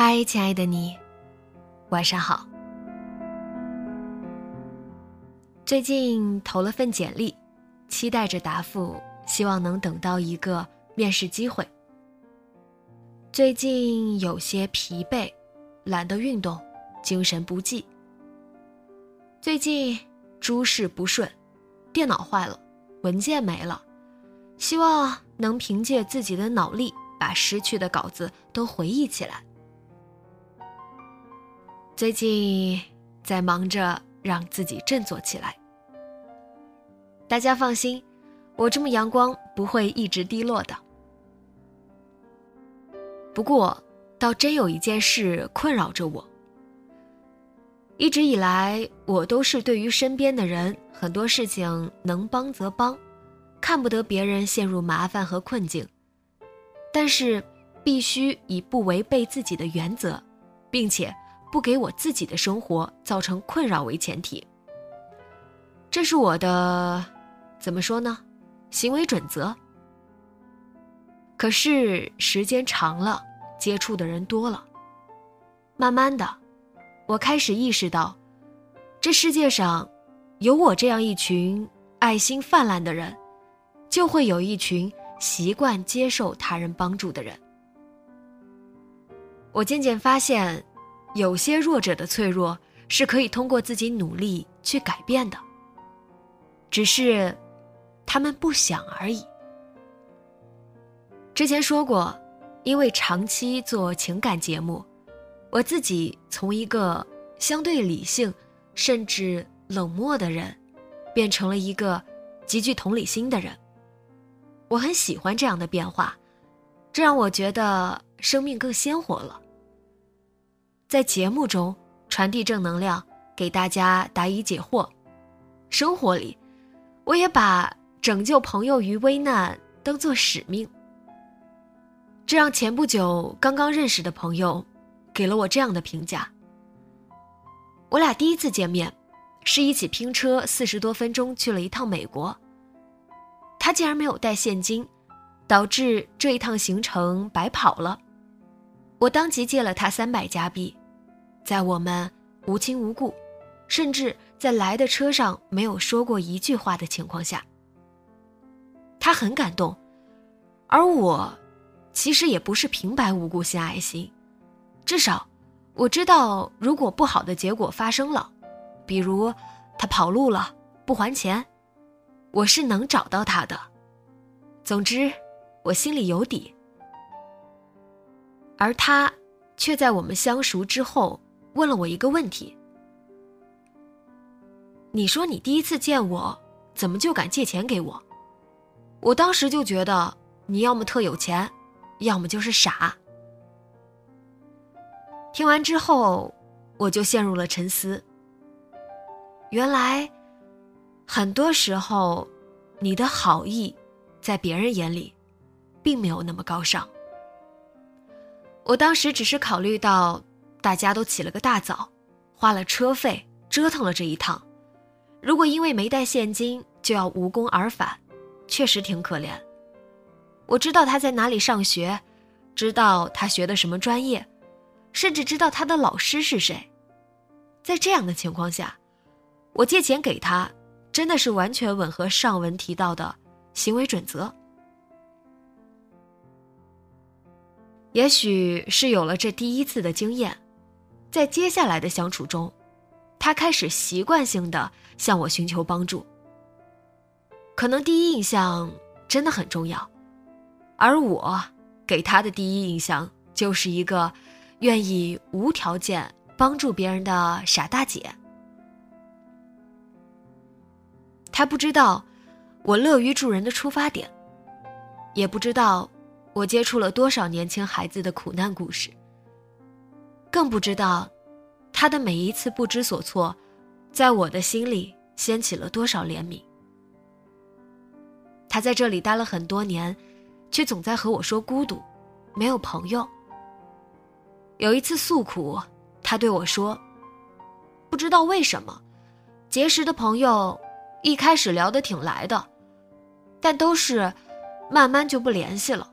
嗨，亲爱的你，晚上好。最近投了份简历，期待着答复，希望能等到一个面试机会。最近有些疲惫，懒得运动，精神不济。最近诸事不顺，电脑坏了，文件没了，希望能凭借自己的脑力，把失去的稿子都回忆起来。最近在忙着让自己振作起来。大家放心，我这么阳光不会一直低落的。不过，倒真有一件事困扰着我。一直以来，我都是对于身边的人很多事情能帮则帮，看不得别人陷入麻烦和困境，但是必须以不违背自己的原则，并且。不给我自己的生活造成困扰为前提，这是我的，怎么说呢？行为准则。可是时间长了，接触的人多了，慢慢的，我开始意识到，这世界上，有我这样一群爱心泛滥的人，就会有一群习惯接受他人帮助的人。我渐渐发现。有些弱者的脆弱是可以通过自己努力去改变的，只是他们不想而已。之前说过，因为长期做情感节目，我自己从一个相对理性甚至冷漠的人，变成了一个极具同理心的人。我很喜欢这样的变化，这让我觉得生命更鲜活了。在节目中传递正能量，给大家答疑解惑；生活里，我也把拯救朋友于危难当做使命。这让前不久刚刚认识的朋友给了我这样的评价：我俩第一次见面，是一起拼车四十多分钟去了一趟美国。他竟然没有带现金，导致这一趟行程白跑了。我当即借了他三百加币。在我们无亲无故，甚至在来的车上没有说过一句话的情况下，他很感动，而我，其实也不是平白无故献爱心，至少我知道，如果不好的结果发生了，比如他跑路了不还钱，我是能找到他的。总之，我心里有底，而他却在我们相熟之后。问了我一个问题：“你说你第一次见我，怎么就敢借钱给我？”我当时就觉得你要么特有钱，要么就是傻。听完之后，我就陷入了沉思。原来，很多时候，你的好意，在别人眼里，并没有那么高尚。我当时只是考虑到。大家都起了个大早，花了车费折腾了这一趟，如果因为没带现金就要无功而返，确实挺可怜。我知道他在哪里上学，知道他学的什么专业，甚至知道他的老师是谁。在这样的情况下，我借钱给他，真的是完全吻合上文提到的行为准则。也许是有了这第一次的经验，在接下来的相处中，他开始习惯性的向我寻求帮助。可能第一印象真的很重要，而我给他的第一印象就是一个愿意无条件帮助别人的傻大姐。他不知道我乐于助人的出发点，也不知道我接触了多少年轻孩子的苦难故事，更不知道他的每一次不知所措，在我的心里掀起了多少怜悯。他在这里待了很多年，却总在和我说孤独，没有朋友。有一次诉苦，他对我说：“不知道为什么，结识的朋友一开始聊得挺来的，但都是慢慢就不联系了。”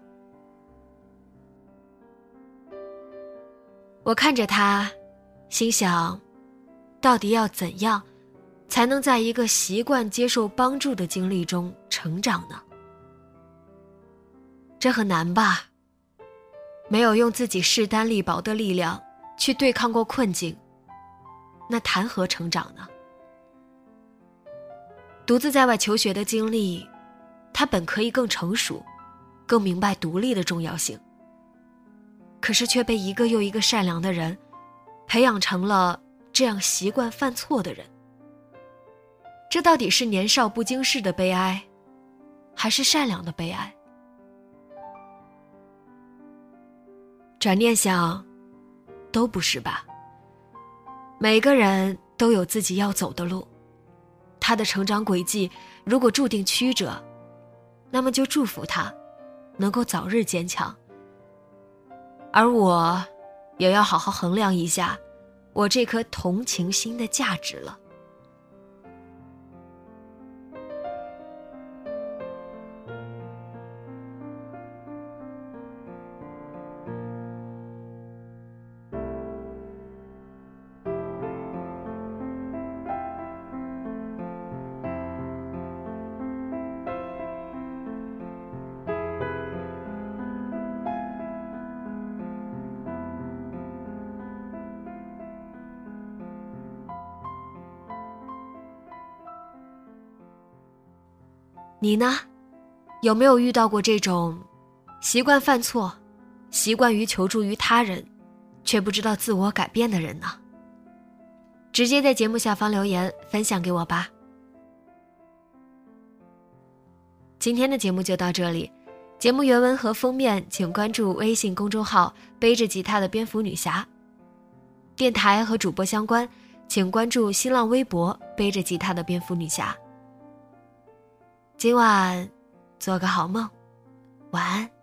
我看着他，心想：到底要怎样？才能在一个习惯接受帮助的经历中成长呢？这很难吧？没有用自己势单力薄的力量去对抗过困境，那谈何成长呢？独自在外求学的经历，他本可以更成熟，更明白独立的重要性。可是却被一个又一个善良的人，培养成了这样习惯犯错的人。这到底是年少不经事的悲哀，还是善良的悲哀？转念想，都不是吧。每个人都有自己要走的路，他的成长轨迹如果注定曲折，那么就祝福他，能够早日坚强。而我，也要好好衡量一下，我这颗同情心的价值了。你呢，有没有遇到过这种习惯犯错、习惯于求助于他人，却不知道自我改变的人呢？直接在节目下方留言分享给我吧。今天的节目就到这里，节目原文和封面请关注微信公众号“背着吉他的蝙蝠女侠”。电台和主播相关，请关注新浪微博“背着吉他的蝙蝠女侠”。今晚，做个好梦，晚安。